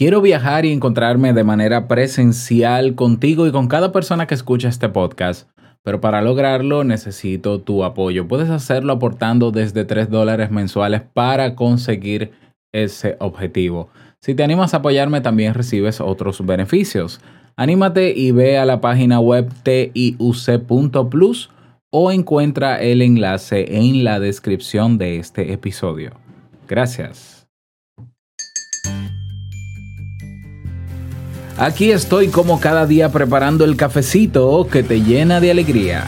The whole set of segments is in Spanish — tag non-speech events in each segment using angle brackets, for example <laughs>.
Quiero viajar y encontrarme de manera presencial contigo y con cada persona que escucha este podcast. Pero para lograrlo necesito tu apoyo. Puedes hacerlo aportando desde 3 dólares mensuales para conseguir ese objetivo. Si te animas a apoyarme también recibes otros beneficios. Anímate y ve a la página web tiuc.plus o encuentra el enlace en la descripción de este episodio. Gracias. Aquí estoy como cada día preparando el cafecito que te llena de alegría.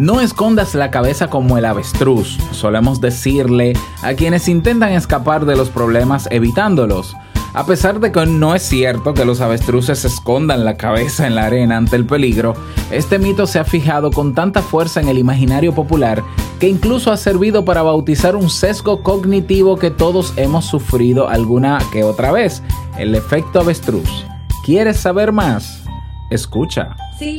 No escondas la cabeza como el avestruz, solemos decirle a quienes intentan escapar de los problemas evitándolos. A pesar de que no es cierto que los avestruces escondan la cabeza en la arena ante el peligro, este mito se ha fijado con tanta fuerza en el imaginario popular que incluso ha servido para bautizar un sesgo cognitivo que todos hemos sufrido alguna que otra vez, el efecto avestruz. ¿Quieres saber más? Escucha. Si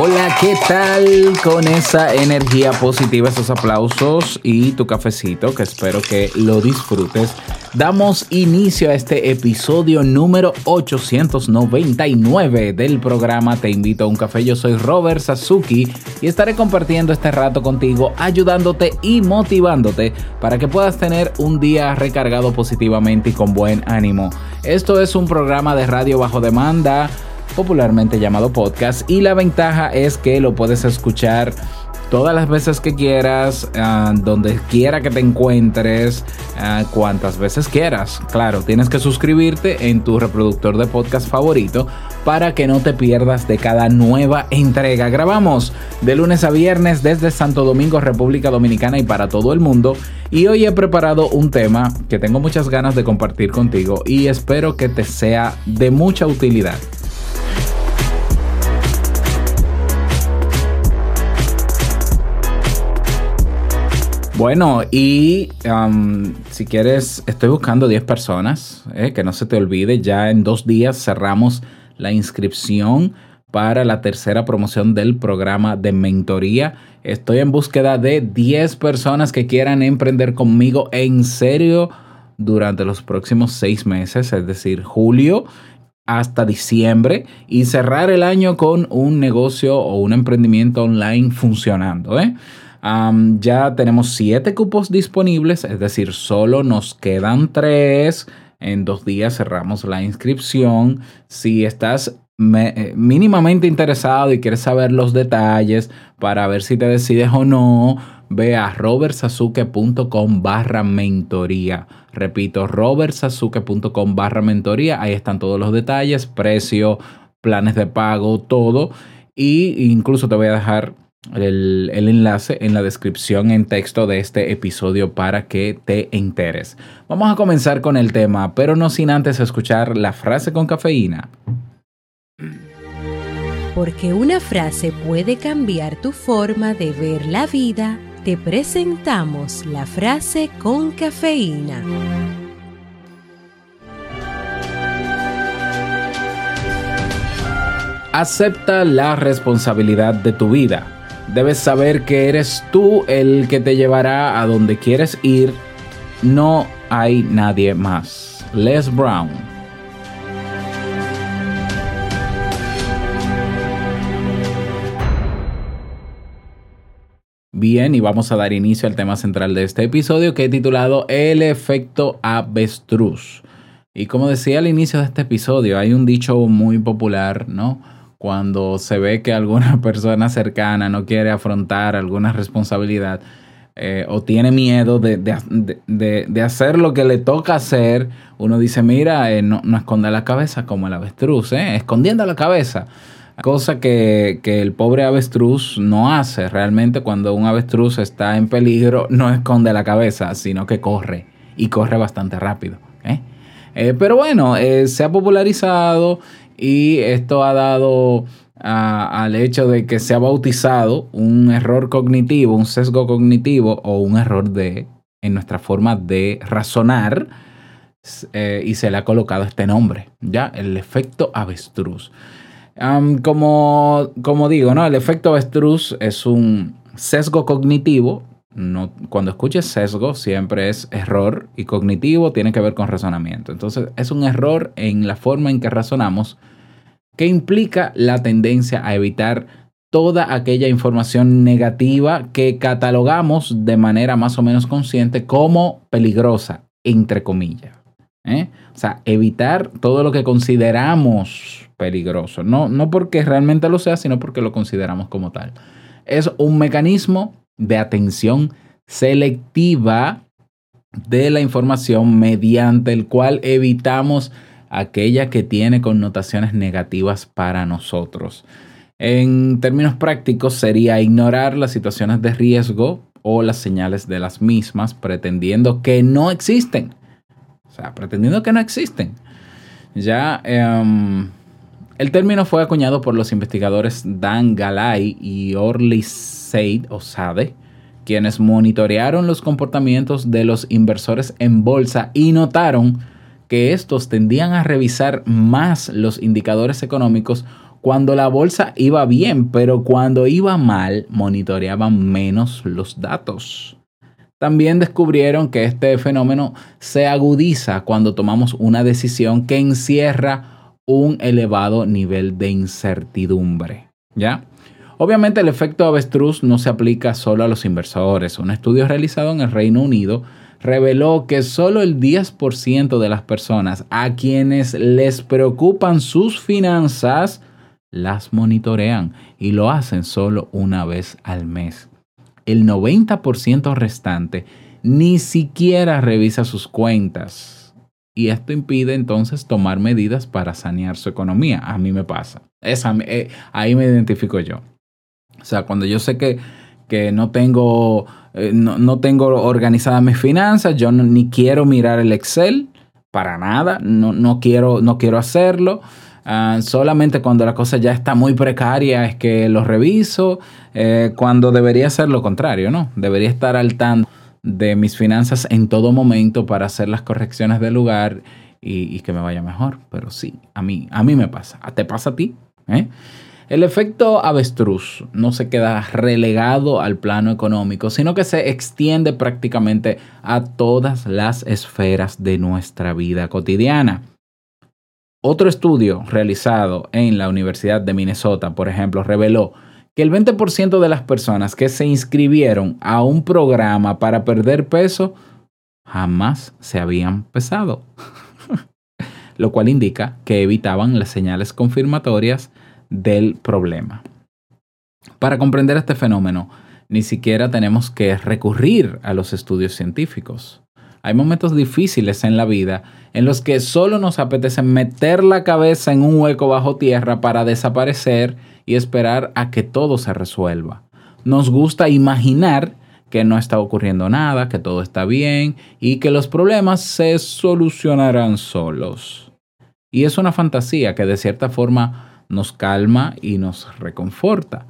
Hola, ¿qué tal? Con esa energía positiva, esos aplausos y tu cafecito, que espero que lo disfrutes. Damos inicio a este episodio número 899 del programa Te invito a un café. Yo soy Robert Sasuki y estaré compartiendo este rato contigo, ayudándote y motivándote para que puedas tener un día recargado positivamente y con buen ánimo. Esto es un programa de radio bajo demanda popularmente llamado podcast y la ventaja es que lo puedes escuchar todas las veces que quieras, ah, donde quiera que te encuentres, ah, cuantas veces quieras. Claro, tienes que suscribirte en tu reproductor de podcast favorito para que no te pierdas de cada nueva entrega. Grabamos de lunes a viernes desde Santo Domingo, República Dominicana y para todo el mundo. Y hoy he preparado un tema que tengo muchas ganas de compartir contigo y espero que te sea de mucha utilidad. Bueno, y um, si quieres, estoy buscando 10 personas, eh, que no se te olvide, ya en dos días cerramos la inscripción para la tercera promoción del programa de mentoría. Estoy en búsqueda de 10 personas que quieran emprender conmigo en serio durante los próximos seis meses, es decir, julio hasta diciembre y cerrar el año con un negocio o un emprendimiento online funcionando. ¿eh? Ya tenemos siete cupos disponibles, es decir, solo nos quedan tres. En dos días cerramos la inscripción. Si estás eh, mínimamente interesado y quieres saber los detalles para ver si te decides o no, ve a robertsasuke.com barra mentoría. Repito, robertsasuke.com barra mentoría. Ahí están todos los detalles, precio, planes de pago, todo. Y incluso te voy a dejar el, el enlace en la descripción en texto de este episodio para que te enteres. Vamos a comenzar con el tema, pero no sin antes escuchar la frase con cafeína. Porque una frase puede cambiar tu forma de ver la vida, te presentamos la frase con cafeína. Acepta la responsabilidad de tu vida. Debes saber que eres tú el que te llevará a donde quieres ir. No hay nadie más. Les Brown. Bien, y vamos a dar inicio al tema central de este episodio que he titulado El efecto avestruz. Y como decía al inicio de este episodio, hay un dicho muy popular, ¿no? Cuando se ve que alguna <laughs> persona cercana no quiere afrontar alguna responsabilidad eh, o tiene miedo de, de- de- hacer lo que le toca hacer, uno dice, mira, eh, no, no esconda la cabeza como el avestruz, ¿eh? escondiendo la cabeza. Cosa que, que el pobre avestruz no hace. Realmente cuando un avestruz está en peligro, no esconde la cabeza, sino que corre. Y corre bastante rápido. ¿eh? Pero bueno, se ha popularizado y esto ha dado al hecho de que se ha bautizado un error cognitivo, un sesgo cognitivo o un error de en nuestra forma de razonar eh, y se le ha colocado este nombre, ya el efecto avestruz. Como, como digo, ¿no? El efecto avestruz es un sesgo cognitivo. No, cuando escuches sesgo, siempre es error y cognitivo tiene que ver con razonamiento. Entonces, es un error en la forma en que razonamos que implica la tendencia a evitar toda aquella información negativa que catalogamos de manera más o menos consciente como peligrosa, entre comillas. ¿eh? O sea, evitar todo lo que consideramos peligroso. No, no porque realmente lo sea, sino porque lo consideramos como tal. Es un mecanismo de atención selectiva de la información mediante el cual evitamos aquella que tiene connotaciones negativas para nosotros. En términos prácticos sería ignorar las situaciones de riesgo o las señales de las mismas pretendiendo que no existen. O sea, pretendiendo que no existen. Ya em, el término fue acuñado por los investigadores Dan Galay y Orly Seid o Sade, quienes monitorearon los comportamientos de los inversores en bolsa y notaron que estos tendían a revisar más los indicadores económicos cuando la bolsa iba bien, pero cuando iba mal monitoreaban menos los datos. También descubrieron que este fenómeno se agudiza cuando tomamos una decisión que encierra un elevado nivel de incertidumbre. ¿Ya? Obviamente el efecto avestruz no se aplica solo a los inversores. Un estudio realizado en el Reino Unido reveló que solo el 10% de las personas a quienes les preocupan sus finanzas las monitorean y lo hacen solo una vez al mes. El 90% restante ni siquiera revisa sus cuentas. Y esto impide entonces tomar medidas para sanear su economía. A mí me pasa. Eh, ahí me identifico yo. O sea, cuando yo sé que, que no tengo eh, no, no, tengo organizadas mis finanzas, yo ni quiero mirar el Excel para nada, no, no, quiero, no quiero hacerlo. Uh, solamente cuando la cosa ya está muy precaria es que lo reviso, eh, cuando debería ser lo contrario, ¿no? Debería estar al tanto de mis finanzas en todo momento para hacer las correcciones del lugar y, que me vaya mejor. Pero sí, a mí, a mí me pasa. ¿Te pasa a ti? ¿Eh? El efecto avestruz no se queda relegado al plano económico, sino que se extiende prácticamente a todas las esferas de nuestra vida cotidiana. Otro estudio realizado en la Universidad de Minnesota, por ejemplo, reveló que el 20% de las personas que se inscribieron a un programa para perder peso jamás se habían pesado, <laughs> lo cual indica que evitaban las señales confirmatorias del problema. Para comprender este fenómeno, ni siquiera tenemos que recurrir a los estudios científicos. Hay momentos difíciles en la vida en los que solo nos apetece meter la cabeza en un hueco bajo tierra para desaparecer y esperar a que todo se resuelva. Nos gusta imaginar que no está ocurriendo nada, que todo está bien y que los problemas se solucionarán solos. Y es una fantasía que de cierta forma nos calma y nos reconforta.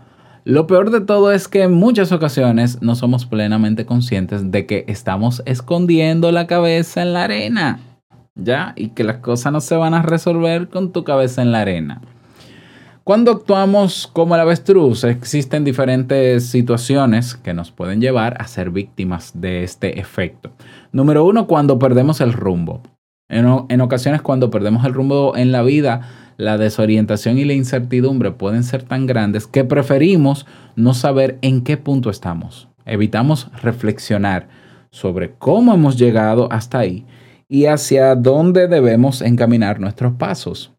Lo peor de todo es que en muchas ocasiones no somos plenamente conscientes de que estamos escondiendo la cabeza en la arena, ¿ya? Y que las cosas no se van a resolver con tu cabeza en la arena. Cuando actuamos como el avestruz, existen diferentes situaciones que nos pueden llevar a ser víctimas de este efecto. Número uno, cuando perdemos el rumbo. En, ocasiones cuando perdemos el rumbo en la vida, la desorientación y la incertidumbre pueden ser tan grandes que preferimos no saber en qué punto estamos. evitamos reflexionar sobre cómo hemos llegado hasta ahí y hacia dónde debemos encaminar nuestros pasos.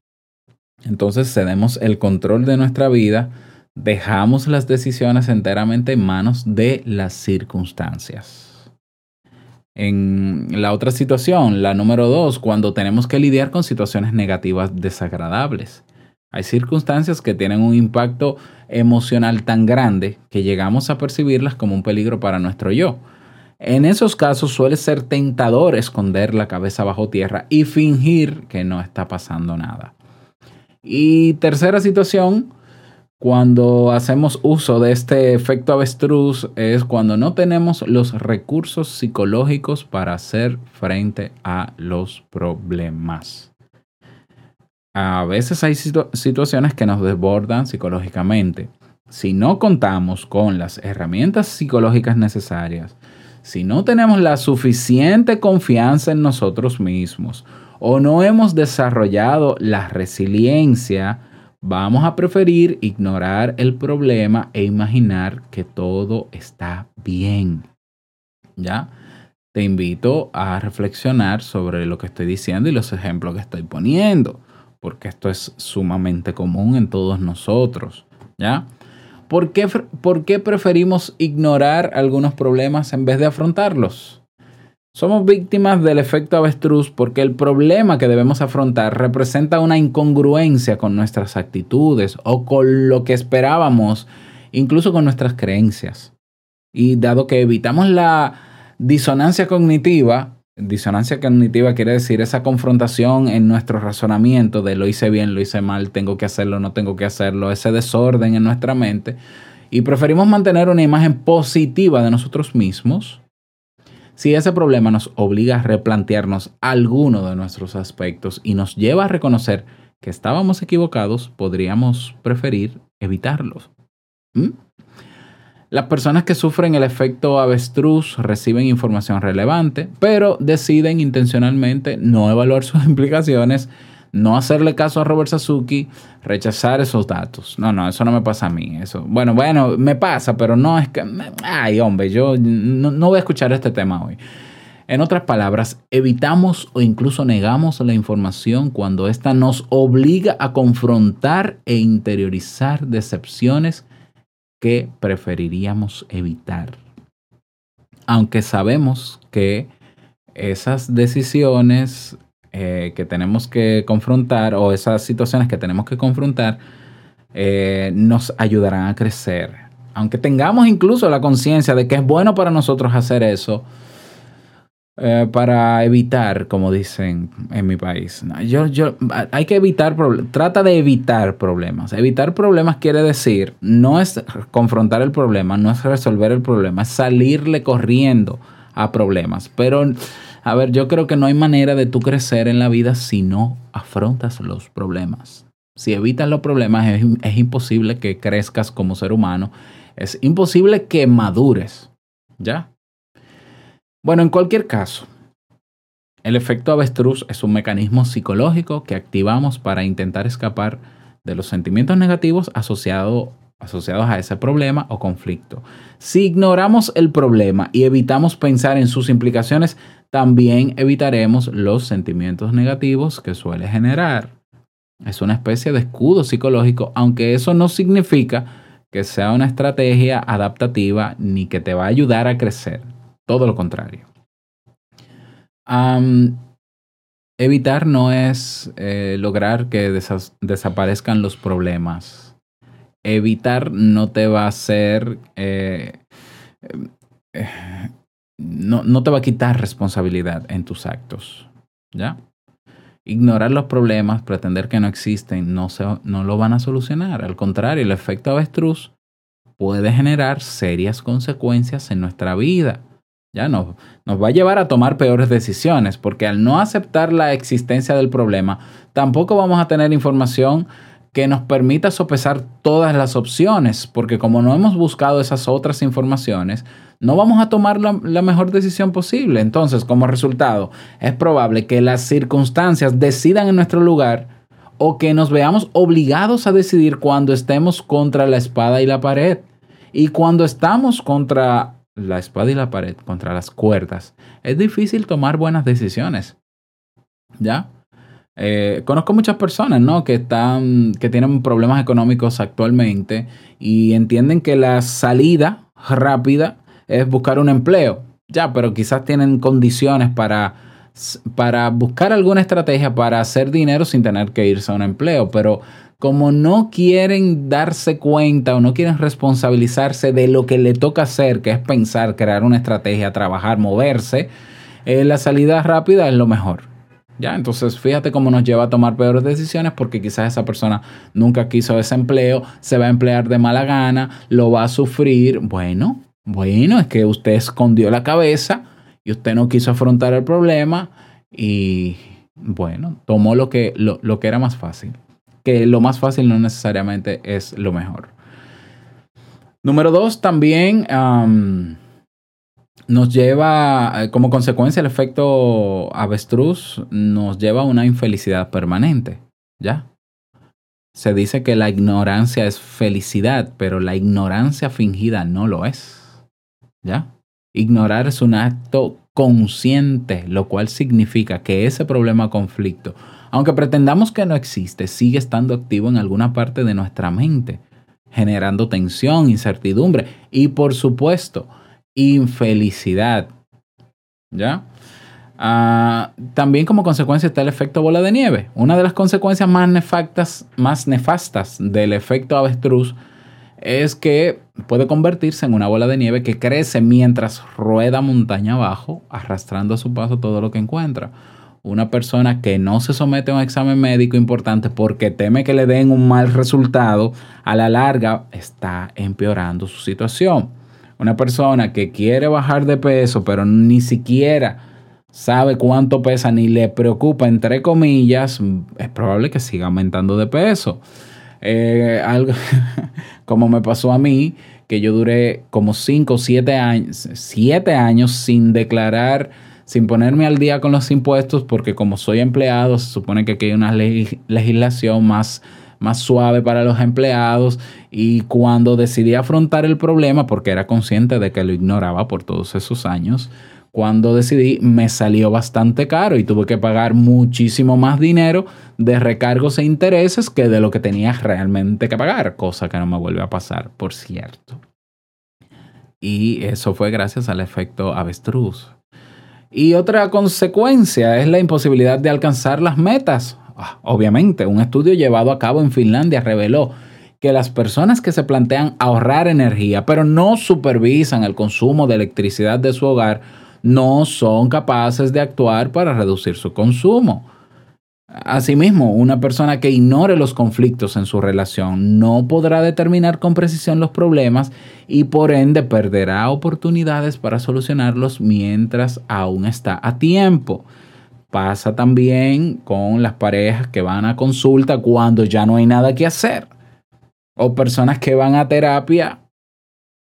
Entonces cedemos el control de nuestra vida, dejamos las decisiones enteramente en manos de las circunstancias. En la otra situación, la número dos, cuando tenemos que lidiar con situaciones negativas desagradables. Hay circunstancias que tienen un impacto emocional tan grande que llegamos a percibirlas como un peligro para nuestro yo. En esos casos suele ser tentador esconder la cabeza bajo tierra y fingir que no está pasando nada. Y tercera situación, cuando hacemos uso de este efecto avestruz, es cuando no tenemos los recursos psicológicos para hacer frente a los problemas. A veces hay situ- situaciones que nos desbordan psicológicamente. Si no contamos con las herramientas psicológicas necesarias, si no tenemos la suficiente confianza en nosotros mismos o no hemos desarrollado la resiliencia, vamos a preferir ignorar el problema e imaginar que todo está bien. ¿Ya? Te invito a reflexionar sobre lo que estoy diciendo y los ejemplos que estoy poniendo, porque esto es sumamente común en todos nosotros. ¿Ya? ¿Por qué, por qué preferimos ignorar algunos problemas en vez de afrontarlos? Somos víctimas del efecto avestruz porque el problema que debemos afrontar representa una incongruencia con nuestras actitudes o con lo que esperábamos, incluso con nuestras creencias. Y dado que evitamos la disonancia cognitiva, disonancia cognitiva quiere decir esa confrontación en nuestro razonamiento de lo hice bien, lo hice mal, tengo que hacerlo, no tengo que hacerlo, ese desorden en nuestra mente, y preferimos mantener una imagen positiva de nosotros mismos, si ese problema nos obliga a replantearnos alguno de nuestros aspectos y nos lleva a reconocer que estábamos equivocados, podríamos preferir evitarlos. ¿Mm? Las personas que sufren el efecto avestruz reciben información relevante, pero deciden intencionalmente no evaluar sus <laughs> implicaciones, no hacerle caso a Robert Sasuki, rechazar esos datos. No, no, eso no me pasa a mí. Eso, bueno, bueno, me pasa, pero no es que, ay, hombre, yo no, no voy a escuchar este tema hoy. En otras palabras, evitamos o incluso negamos la información cuando ésta nos obliga a confrontar e interiorizar decepciones que preferiríamos evitar. Aunque sabemos que esas decisiones eh, que tenemos que confrontar o esas situaciones que tenemos que confrontar eh, nos ayudarán a crecer. Aunque tengamos incluso la conciencia de que es bueno para nosotros hacer eso, eh, para evitar, como dicen en mi país. Yo, yo, hay que evitar, trata de evitar problemas. Evitar problemas quiere decir, no es confrontar el problema, no es resolver el problema, es salirle corriendo a problemas. Pero, a ver, yo creo que no hay manera de tú crecer en la vida si no afrontas los problemas. Si evitas los problemas, es, es imposible que crezcas como ser humano. Es imposible que madures. ¿Ya? Bueno, en cualquier caso, el efecto avestruz es un mecanismo psicológico que activamos para intentar escapar de los sentimientos negativos asociado- asociados a ese problema o conflicto. Si ignoramos el problema y evitamos pensar en sus implicaciones, también evitaremos los sentimientos negativos que suele generar. Es una especie de escudo psicológico, aunque eso no significa que sea una estrategia adaptativa ni que te va a ayudar a crecer. Todo lo contrario. Evitar no es eh, lograr que desaparezcan los problemas. Evitar no te va a hacer... eh, no, no te va a quitar responsabilidad en tus actos. ¿Ya? Ignorar los problemas, pretender que no existen, no, se, no lo van a solucionar. Al contrario, el efecto avestruz puede generar serias consecuencias en nuestra vida. Ya nos, nos va a llevar a tomar peores decisiones, porque al no aceptar la existencia del problema, tampoco vamos a tener información que nos permita sopesar todas las opciones, porque como no hemos buscado esas otras informaciones, no vamos a tomar la, mejor decisión posible. Entonces, como resultado, es probable que las circunstancias decidan en nuestro lugar o que nos veamos obligados a decidir cuando estemos contra la espada y la pared. Y cuando estamos contra la espada y la pared, contra las cuerdas, es difícil tomar buenas decisiones. ¿Ya? Eh, conozco muchas personas, ¿no? Que están, que tienen problemas económicos actualmente y entienden que la salida rápida es buscar un empleo. Ya, pero quizás tienen condiciones para, para buscar alguna estrategia para hacer dinero sin tener que irse a un empleo. Pero como no quieren darse cuenta o no quieren responsabilizarse de lo que le toca hacer, que es pensar, crear una estrategia, trabajar, moverse, eh, la salida rápida es lo mejor. Ya, entonces fíjate cómo nos lleva a tomar peores decisiones porque quizás esa persona nunca quiso ese empleo, se va a emplear de mala gana, lo va a sufrir. Bueno, bueno, es que usted escondió la cabeza y usted no quiso afrontar el problema y bueno, tomó lo que, lo, lo que era más fácil. Que lo más fácil no necesariamente es lo mejor. Número dos, también nos lleva, eh, como consecuencia, el efecto avestruz nos lleva a una infelicidad permanente. ¿Ya? Se dice que la ignorancia es felicidad, pero la ignorancia fingida no lo es. ¿Ya? Ignorar es un acto consciente, lo cual significa que ese problema conflicto, aunque pretendamos que no existe, sigue estando activo en alguna parte de nuestra mente, generando tensión, incertidumbre y, por supuesto, infelicidad. ¿Ya? Ah, también como consecuencia está el efecto bola de nieve. Una de las consecuencias más nefastas, más nefastas del efecto avestruz es que puede convertirse en una bola de nieve que crece mientras rueda montaña abajo, arrastrando a su paso todo lo que encuentra. Una persona que no se somete a un examen médico importante porque teme que le den un mal resultado, a la larga está empeorando su situación. Una persona que quiere bajar de peso, pero ni siquiera sabe cuánto pesa ni le preocupa, entre comillas, es probable que siga aumentando de peso. Eh, algo <laughs> como me pasó a mí, que yo duré como 5 o 7 años, 7 años sin declarar, sin ponerme al día con los impuestos, porque como soy empleado, se supone que aquí hay una leg- legislación más, más suave para los empleados. Y cuando decidí afrontar el problema, porque era consciente de que lo ignoraba por todos esos años, cuando decidí me salió bastante caro y tuve que pagar muchísimo más dinero de recargos e intereses que de lo que tenía realmente que pagar, cosa que no me vuelve a pasar, por cierto. Y eso fue gracias al efecto avestruz. Y otra consecuencia es la imposibilidad de alcanzar las metas. Ah, Obviamente, un estudio llevado a cabo en Finlandia reveló que las personas que se plantean ahorrar energía, pero no supervisan el consumo de electricidad de su hogar, no son capaces de actuar para reducir su consumo. Asimismo, una persona que ignore los conflictos en su relación no podrá determinar con precisión los problemas y por ende perderá oportunidades para solucionarlos mientras aún está a tiempo. Pasa también con las parejas que van a consulta cuando ya no hay nada que hacer. O personas que van a terapia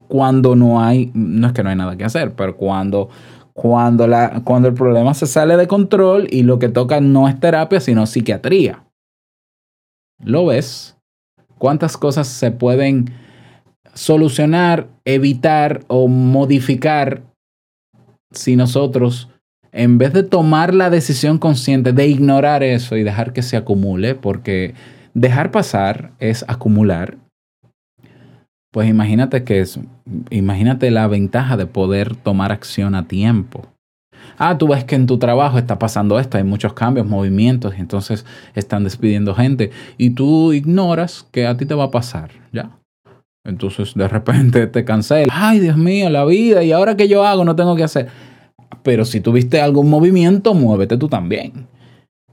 cuando no hay, no es que no hay nada que hacer, pero cuando, cuando, la, cuando el problema se sale de control y lo que toca no es terapia, sino psiquiatría. ¿Lo ves? ¿Cuántas cosas se pueden solucionar, evitar o modificar si nosotros, en vez de tomar la decisión consciente de ignorar eso y dejar que se acumule, porque dejar pasar es acumular, pues imagínate que es, imagínate la ventaja de poder tomar acción a tiempo. Ah, tú ves que en tu trabajo está pasando esto, hay muchos cambios, movimientos, y entonces están despidiendo gente y tú ignoras que a ti te va a pasar, ¿ya? Entonces de repente te cancelas. Ay, Dios mío, la vida, y ahora que yo hago no tengo que hacer. Pero si tuviste algún movimiento, muévete tú también.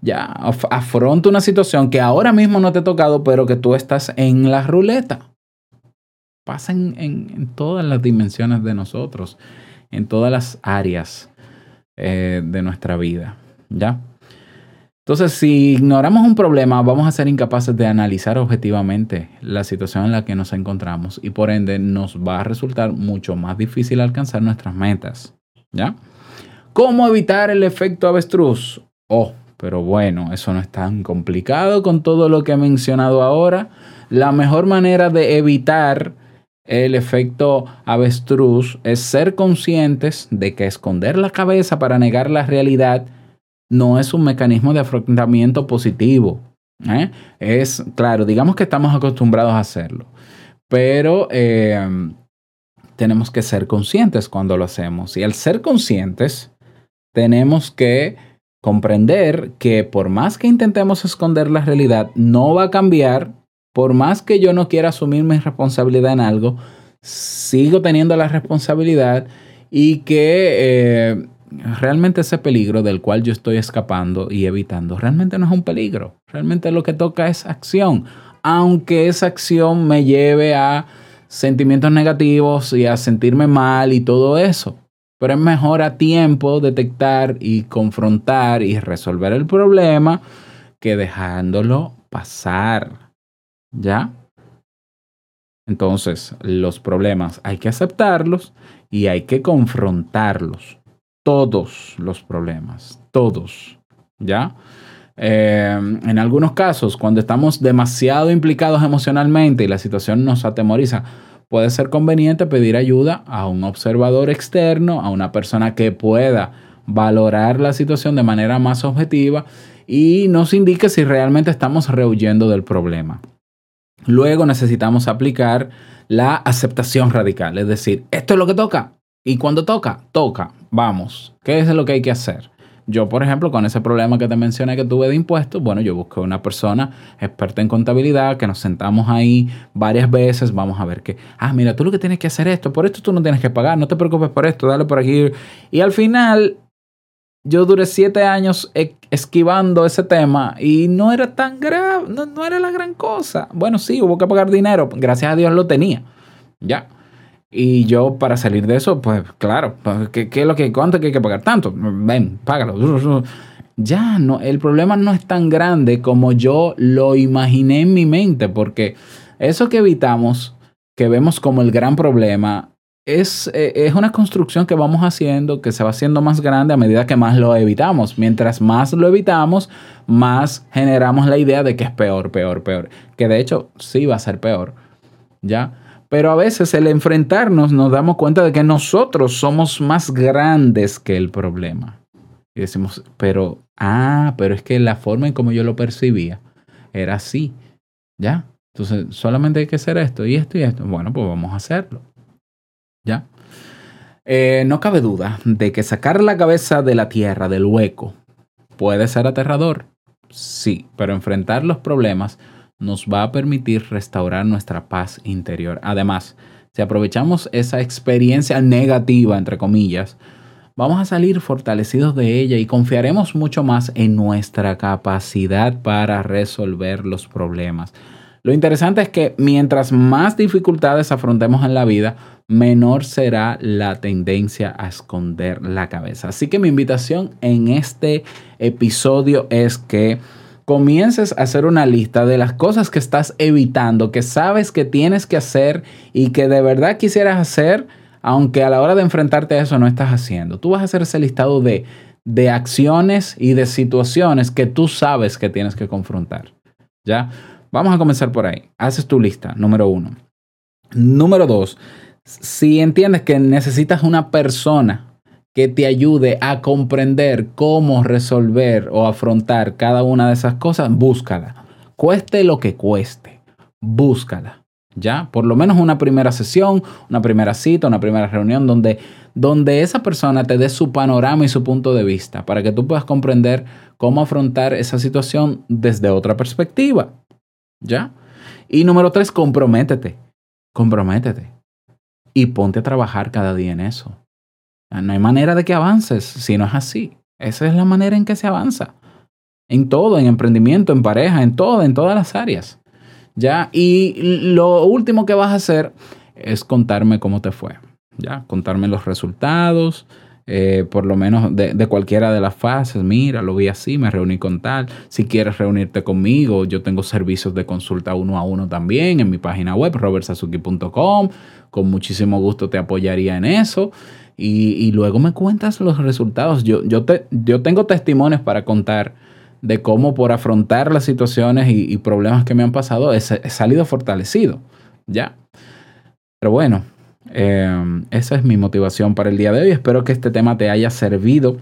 Ya, af afronta una situación que ahora mismo no te ha tocado, pero que tú estás en la ruleta pasa en, en, en, todas las dimensiones de nosotros, en todas las áreas eh, de nuestra vida. ¿Ya? Entonces, si ignoramos un problema, vamos a ser incapaces de analizar objetivamente la situación en la que nos encontramos y por ende nos va a resultar mucho más difícil alcanzar nuestras metas. ¿Ya? ¿Cómo evitar el efecto avestruz? Oh, pero bueno, eso no es tan complicado con todo lo que he mencionado ahora. La mejor manera de evitar el efecto avestruz es ser conscientes de que esconder la cabeza para negar la realidad no es un mecanismo de afrontamiento positivo. ¿eh? Es, claro, digamos que estamos acostumbrados a hacerlo, pero eh, tenemos que ser conscientes cuando lo hacemos. Y al ser conscientes, tenemos que comprender que por más que intentemos esconder la realidad, no va a cambiar. Por más que yo no quiera asumir mi responsabilidad en algo, sigo teniendo la responsabilidad y que eh, realmente ese peligro del cual yo estoy escapando y evitando, realmente no es un peligro. Realmente lo que toca es acción. Aunque esa acción me lleve a sentimientos negativos y a sentirme mal y todo eso. Pero es mejor a tiempo detectar y confrontar y resolver el problema que dejándolo pasar. ¿Ya? Entonces, los problemas hay que aceptarlos y hay que confrontarlos. Todos los problemas, todos. ¿Ya? Eh, en algunos casos, cuando estamos demasiado implicados emocionalmente y la situación nos atemoriza, puede ser conveniente pedir ayuda a un observador externo, a una persona que pueda valorar la situación de manera más objetiva y nos indique si realmente estamos rehuyendo del problema. Luego necesitamos aplicar la aceptación radical, es decir, esto es lo que toca y cuando toca, toca, vamos, ¿qué es lo que hay que hacer? Yo, por ejemplo, con ese problema que te mencioné que tuve de impuestos, bueno, yo busqué una persona experta en contabilidad, que nos sentamos ahí varias veces, vamos a ver que, ah, mira, tú lo que tienes que hacer esto, por esto tú no tienes que pagar, no te preocupes por esto, dale por aquí. Y al final, yo duré siete años e- esquivando ese tema y no era tan grave, no, no era la gran cosa. Bueno, sí, hubo que pagar dinero, gracias a Dios lo tenía, ya. Y yo para salir de eso, pues claro, pues, ¿qué, qué es lo que, cuánto que hay que pagar? Tanto, ven, págalo. Ya, no, el problema no es tan grande como yo lo imaginé en mi mente, porque eso que evitamos, que vemos como el gran problema, es, eh, es una construcción que vamos haciendo, que se va haciendo más grande a medida que más lo evitamos. Mientras más lo evitamos, más generamos la idea de que es peor, peor, peor. Que de hecho sí va a ser peor. ¿Ya? Pero a veces el enfrentarnos nos damos cuenta de que nosotros somos más grandes que el problema. Y decimos, pero, ah, pero es que la forma en como yo lo percibía era así. ¿Ya? Entonces, solamente hay que hacer esto y esto y esto. Bueno, pues vamos a hacerlo. ¿Ya? Eh, no cabe duda de que sacar la cabeza de la tierra, del hueco, puede ser aterrador. Sí, pero enfrentar los problemas nos va a permitir restaurar nuestra paz interior. Además, si aprovechamos esa experiencia negativa, entre comillas, vamos a salir fortalecidos de ella y confiaremos mucho más en nuestra capacidad para resolver los problemas. Lo interesante es que mientras más dificultades afrontemos en la vida, menor será la tendencia a esconder la cabeza. Así que mi invitación en este episodio es que comiences a hacer una lista de las cosas que estás evitando, que sabes que tienes que hacer y que de verdad quisieras hacer, aunque a la hora de enfrentarte a eso no estás haciendo. Tú vas a hacer ese listado de, de acciones y de situaciones que tú sabes que tienes que confrontar. ¿Ya? Vamos a comenzar por ahí. Haces tu lista, número uno. Número dos, si entiendes que necesitas una persona que te ayude a comprender cómo resolver o afrontar cada una de esas cosas, búscala. Cueste lo que cueste, búscala. ¿Ya? Por lo menos una primera sesión, una primera cita, una primera reunión donde, donde esa persona te dé su panorama y su punto de vista para que tú puedas comprender cómo afrontar esa situación desde otra perspectiva. ¿Ya? Y número tres, comprométete. Comprométete. Y ponte a trabajar cada día en eso. No hay manera de que avances si no es así. Esa es la manera en que se avanza. En todo, en emprendimiento, en pareja, en todo, en todas las áreas. ¿Ya? Y lo último que vas a hacer es contarme cómo te fue. ¿Ya? Contarme los resultados, eh, por lo menos de, de, cualquiera de las fases. Mira, lo vi así, me reuní con tal. Si quieres reunirte conmigo, yo tengo servicios de consulta uno a uno también en mi página web, robertsazuki.com. Con muchísimo gusto te apoyaría en eso. Y, y, luego me cuentas los resultados. Yo, yo, te, yo tengo testimonios para contar de cómo por afrontar las situaciones y, y problemas que me han pasado he, he salido fortalecido. Ya. Pero bueno, eh, esa es mi motivación para el día de hoy. Espero que este tema te haya servido.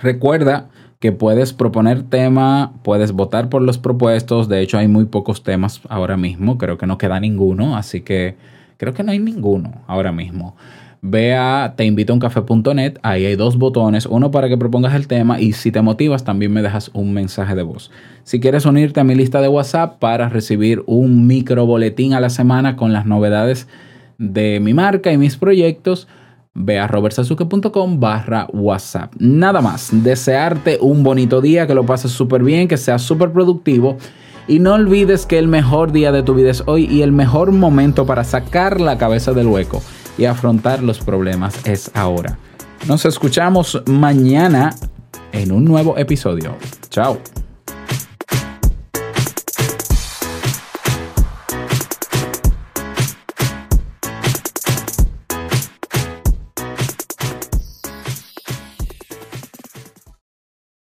Recuerda que puedes proponer tema, puedes votar por los propuestos. De hecho, hay muy pocos temas ahora mismo. Creo que no queda ninguno, así que creo que no hay ninguno ahora mismo. Ve a teinvitouncafe.net, ahí hay dos botones, uno para que propongas el tema y si te motivas también me dejas un mensaje de voz. Si quieres unirte a mi lista de WhatsApp para recibir un micro boletín a la semana con las novedades de mi marca y mis proyectos, ve a robertsazuke.com barra WhatsApp. Nada más, desearte un bonito día, que lo pases súper bien, que sea súper productivo. Y no olvides que el mejor día de tu vida es hoy y el mejor momento para sacar la cabeza del hueco y afrontar los problemas es ahora. Nos escuchamos mañana en un nuevo episodio. Chao.